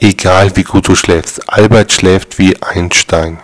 Egal wie gut du schläfst, Albert schläft wie ein Stein.